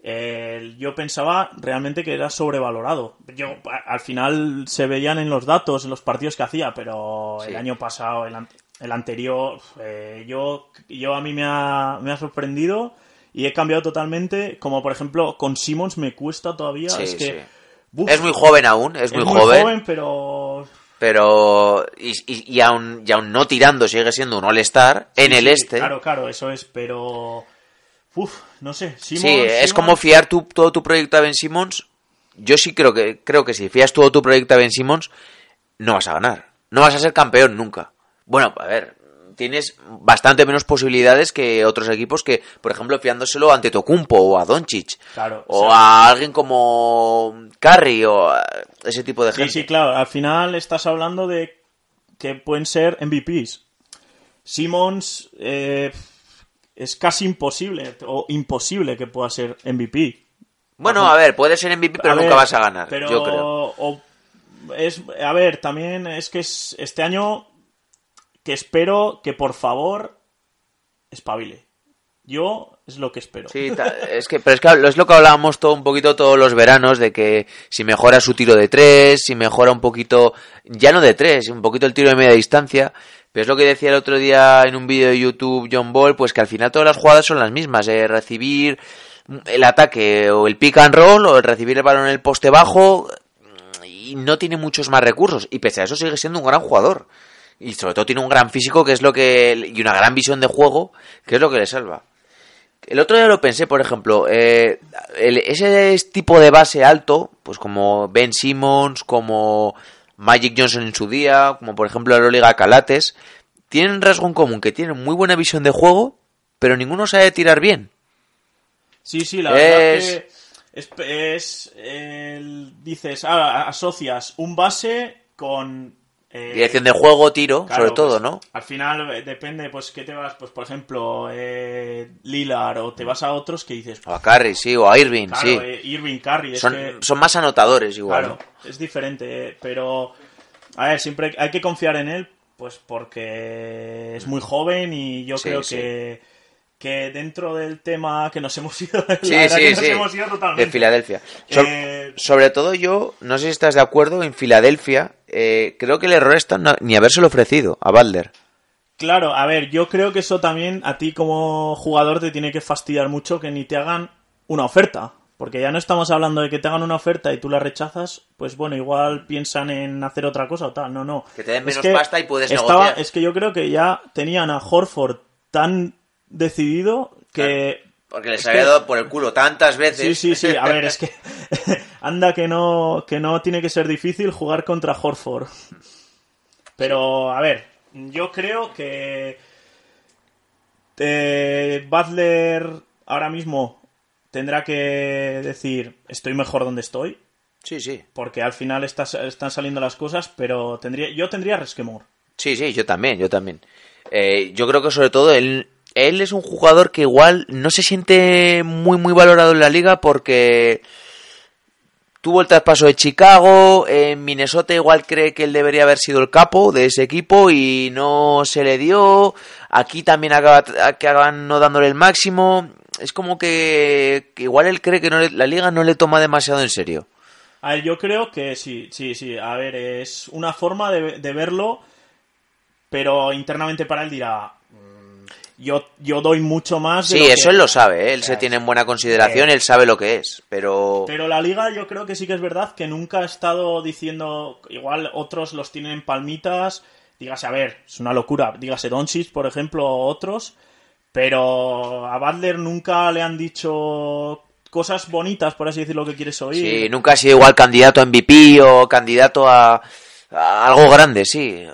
Speaker 2: eh, yo pensaba realmente que era sobrevalorado. Yo, al final se veían en los datos, en los partidos que hacía, pero el año pasado, el, el anterior, eh, yo, yo a mí me ha, me ha sorprendido y he cambiado totalmente. Como por ejemplo, con Simmons me cuesta todavía. es que.
Speaker 1: es muy joven aún, es, muy, joven,
Speaker 2: pero.
Speaker 1: Pero. Y, y, aún, no tirando, sigue siendo un All-Star en el este.
Speaker 2: Claro, claro, eso es, pero. Uf, no sé.
Speaker 1: sí, es como fiar tu, todo tu proyecto a Ben Simmons. Yo sí creo que, creo que si fías todo tu proyecto a Ben Simmons, no vas a ganar. No vas a ser campeón nunca. Bueno, a ver, tienes bastante menos posibilidades que otros equipos que, por ejemplo, fiándoselo ante Tocumpo o a Doncic.
Speaker 2: Claro,
Speaker 1: o, a alguien como Curry o ese tipo de gente.
Speaker 2: Sí, sí, claro. Al final estás hablando de que pueden ser MVPs. Simmons eh, es casi imposible o imposible que pueda ser MVP.
Speaker 1: Bueno, a ver, puede ser MVP, pero nunca vas a ganar, yo creo.
Speaker 2: es, a ver, también es que es, este año que espero que por favor espabile. Yo es lo que espero.
Speaker 1: Sí, es que, pero es que es lo que hablábamos todo un poquito todos los veranos, de que si mejora su tiro de tres, si mejora un poquito, ya no de tres, un poquito el tiro de media distancia, pero es lo que decía el otro día en un vídeo de YouTube John Ball, pues que al final todas las jugadas son las mismas, eh, recibir el ataque o el pick and roll o el recibir el balón en el poste bajo y no tiene muchos más recursos y pese a eso sigue siendo un gran jugador. Y sobre todo tiene un gran físico que es lo que. y una gran visión de juego, que es lo que le salva. El otro día lo pensé, por ejemplo, eh, ese tipo de base alto, pues como Ben Simmons, como Magic Johnson en su día, como por ejemplo la Liga Calates, tienen un rasgo en común, que tienen muy buena visión de juego, pero ninguno sabe tirar bien.
Speaker 2: Sí, sí, la verdad que es, dices, ah, asocias un base con Eh,
Speaker 1: Dirección de juego, tiro,
Speaker 2: claro,
Speaker 1: sobre todo,
Speaker 2: pues,
Speaker 1: ¿no?
Speaker 2: Al final eh, depende, pues, ¿qué te vas? Pues, por ejemplo, eh, Lilar o te vas a otros que dices,
Speaker 1: O a Curry, sí, o a Irving,
Speaker 2: claro,
Speaker 1: sí.
Speaker 2: eh, Irving Curry, es
Speaker 1: son,
Speaker 2: que,
Speaker 1: son más anotadores igual,
Speaker 2: claro,
Speaker 1: ¿no?
Speaker 2: es diferente, eh, pero, a ver, siempre hay que confiar en él, pues, porque es muy joven y yo
Speaker 1: Sí,
Speaker 2: creo
Speaker 1: sí.
Speaker 2: que, que dentro del tema que nos hemos ido, la
Speaker 1: Sí, sí,
Speaker 2: que nos
Speaker 1: sí.
Speaker 2: hemos ido totalmente.
Speaker 1: De Filadelfia. So-
Speaker 2: Eh,
Speaker 1: sobre todo yo, no sé si estás de acuerdo, en Filadelfia, eh, creo que el error está no- ni habérselo ofrecido a Balder.
Speaker 2: Claro, a ver, yo creo que eso también a ti como jugador te tiene que fastidiar mucho que ni te hagan una oferta. Porque ya no estamos hablando de que te hagan una oferta y tú la rechazas, pues bueno, igual piensan en hacer otra cosa o tal. No, no.
Speaker 1: Que te den
Speaker 2: Es
Speaker 1: menos pasta y puedes
Speaker 2: estaba,
Speaker 1: negociar.
Speaker 2: Es que yo creo que ya tenían a Horford tan decidido que...
Speaker 1: Porque les
Speaker 2: es
Speaker 1: había
Speaker 2: que-
Speaker 1: dado por el culo tantas veces.
Speaker 2: Sí, sí, sí. A ver, es que anda que no, que no tiene que ser difícil jugar contra Horford. Pero, a ver, yo creo que eh, Butler ahora mismo tendrá que decir estoy mejor donde estoy,
Speaker 1: sí, sí.
Speaker 2: porque al final está- están saliendo las cosas, pero tendría, yo tendría resquemor.
Speaker 1: Sí, sí, yo también, yo también. Eh, yo creo que sobre todo él, él es un jugador que igual no se siente muy, muy valorado en la liga porque tuvo el traspaso de Chicago, en Minnesota igual cree que él debería haber sido el capo de ese equipo y no se le dio. Aquí también acaba, acaban no dándole el máximo. Es como que, igual él cree que la liga no le toma demasiado en serio.
Speaker 2: A ver, yo creo que sí, sí, sí. A ver, es una forma de, verlo, pero internamente para él dirá, "Mm, yo, yo doy mucho más. de
Speaker 1: Sí,
Speaker 2: lo que-".
Speaker 1: eso él lo sabe, ¿eh? él se
Speaker 2: sea,
Speaker 1: tiene en buena consideración,
Speaker 2: eh,
Speaker 1: él sabe lo que es, pero...
Speaker 2: Pero la liga yo creo que sí que es verdad que nunca ha estado diciendo, igual otros los tienen en palmitas, dígase, a ver, es una locura, dígase Doncic, por ejemplo, o otros, pero a Butler nunca le han dicho cosas bonitas, por así decirlo, que quieres oír.
Speaker 1: Sí, nunca ha sido igual candidato a MVP o candidato a, a algo grande, sí.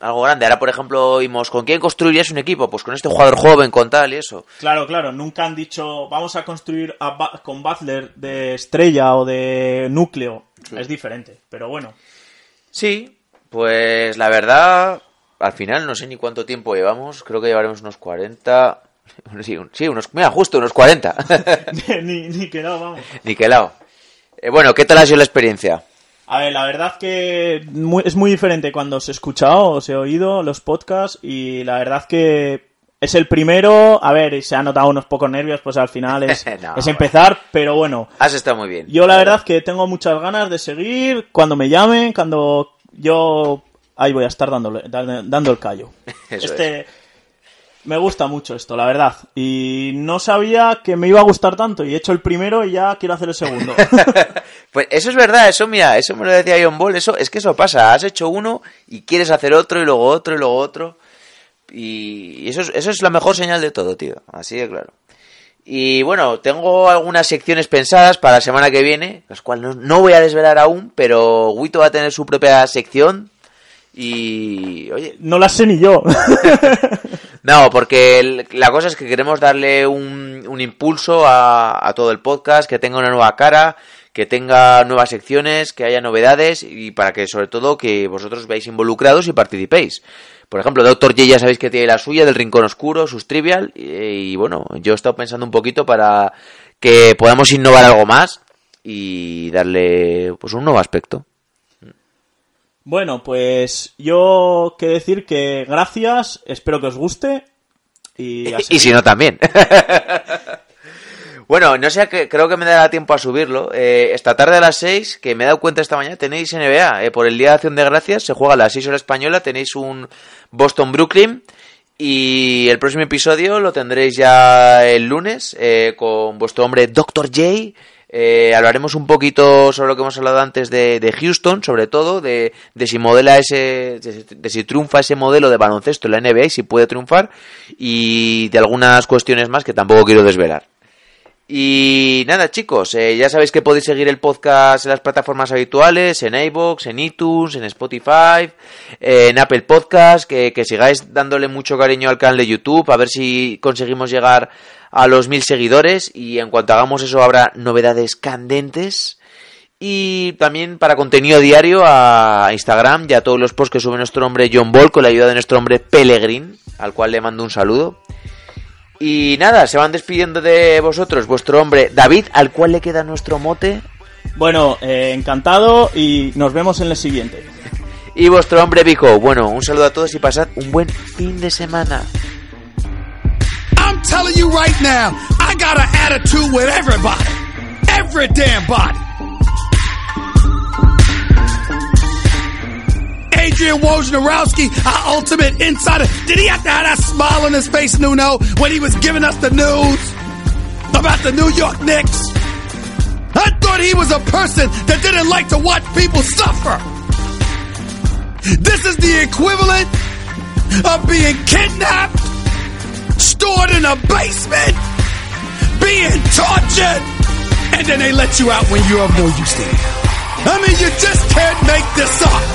Speaker 1: Algo grande. Ahora, por ejemplo, vimos, ¿con quién construirías un equipo? Pues con este jugador joven, con tal y eso.
Speaker 2: Claro, claro, nunca han dicho vamos a construir a Ba- con Butler de estrella o de núcleo. Es diferente, pero bueno.
Speaker 1: Sí, pues la verdad, al final no sé ni cuánto tiempo llevamos, creo que llevaremos unos 40... Sí, un- sí unos, mira, justo unos 40.
Speaker 2: ni, ni quedado, vamos.
Speaker 1: Niquelao. Eh, bueno, ¿qué tal ha sido la experiencia?
Speaker 2: A ver, la verdad que muy- es muy diferente cuando os he escuchado, os he oído los podcasts y la verdad que es el primero. A ver, se han notado unos pocos nervios, pues al final es,
Speaker 1: No,
Speaker 2: es empezar, pero bueno.
Speaker 1: Has estado muy bien.
Speaker 2: Yo la verdad que tengo muchas ganas de seguir cuando me llamen, cuando yo ahí voy a estar dándole, dando, dando el callo.
Speaker 1: Eso
Speaker 2: este me gusta mucho esto, la verdad. Y no sabía que me iba a gustar tanto y he hecho el primero y ya quiero hacer el segundo.
Speaker 1: Pues eso es verdad, eso mira, eso me lo decía John Ball, eso es que eso pasa, has hecho uno y quieres hacer otro y luego otro y luego otro y eso es, eso es la mejor señal de todo, tío, así de claro. Y bueno, tengo algunas secciones pensadas para la semana que viene, las cuales no, no voy a desvelar aún, pero Wito va a tener su propia sección y oye,
Speaker 2: no la sé ni yo.
Speaker 1: no, porque el- la cosa es que queremos darle un, un impulso a, a todo el podcast, que tenga una nueva cara, que tenga nuevas secciones, que haya novedades y para que sobre todo que vosotros veáis involucrados y participéis. Por ejemplo, Doctor J ya sabéis que tiene la suya del Rincón Oscuro, sus trivial y, y bueno, yo he estado pensando un poquito para que podamos innovar algo más y darle pues un nuevo aspecto.
Speaker 2: Bueno, pues yo que decir que gracias, espero que os guste y,
Speaker 1: Y si no, también. bueno, no sé, creo que me dará tiempo a subirlo. Eh, esta tarde a las 6, que me he dado cuenta esta mañana, tenéis NBA. eh, por el Día de Acción de Gracias, se juega a las 6 horas española, tenéis un Boston-Brooklyn. Y el próximo episodio lo tendréis ya el lunes eh, con vuestro hombre Dr. J. Eh, hablaremos un poquito sobre lo que hemos hablado antes de, de Houston, sobre todo, de, de si modela ese, de, de si triunfa ese modelo de baloncesto en la NBA y si puede triunfar, y de algunas cuestiones más que tampoco quiero desvelar. Y nada, chicos, eh, ya sabéis que podéis seguir el podcast en las plataformas habituales, en iVoox, en iTunes, en Spotify, eh, en Apple Podcast, que, que sigáis dándole mucho cariño al canal de YouTube, a ver si conseguimos llegar a los mil seguidores y en cuanto hagamos eso habrá novedades candentes. Y también para contenido diario a Instagram y a todos los posts que sube nuestro hombre John Ball con la ayuda de nuestro hombre Pellegrin, al cual le mando un saludo. Y nada, se van despidiendo de vosotros vuestro hombre David, al cual le queda nuestro mote.
Speaker 2: Bueno, eh, encantado y nos vemos en el siguiente.
Speaker 1: Y vuestro hombre Vico. Bueno, un saludo a todos y pasad un buen fin de semana.
Speaker 3: I'm telling you right now, I got an attitude with everybody. Every damn body. Adrian Wojnarowski, our ultimate insider. Did he have to have that smile on his face, Nuno, when he was giving us the news about the New York Knicks? I thought he was a person that didn't like to watch people suffer. This is the equivalent of being kidnapped, stored in a basement, being tortured, and then they let you out when you're of no use to them. I mean, you just can't make this up.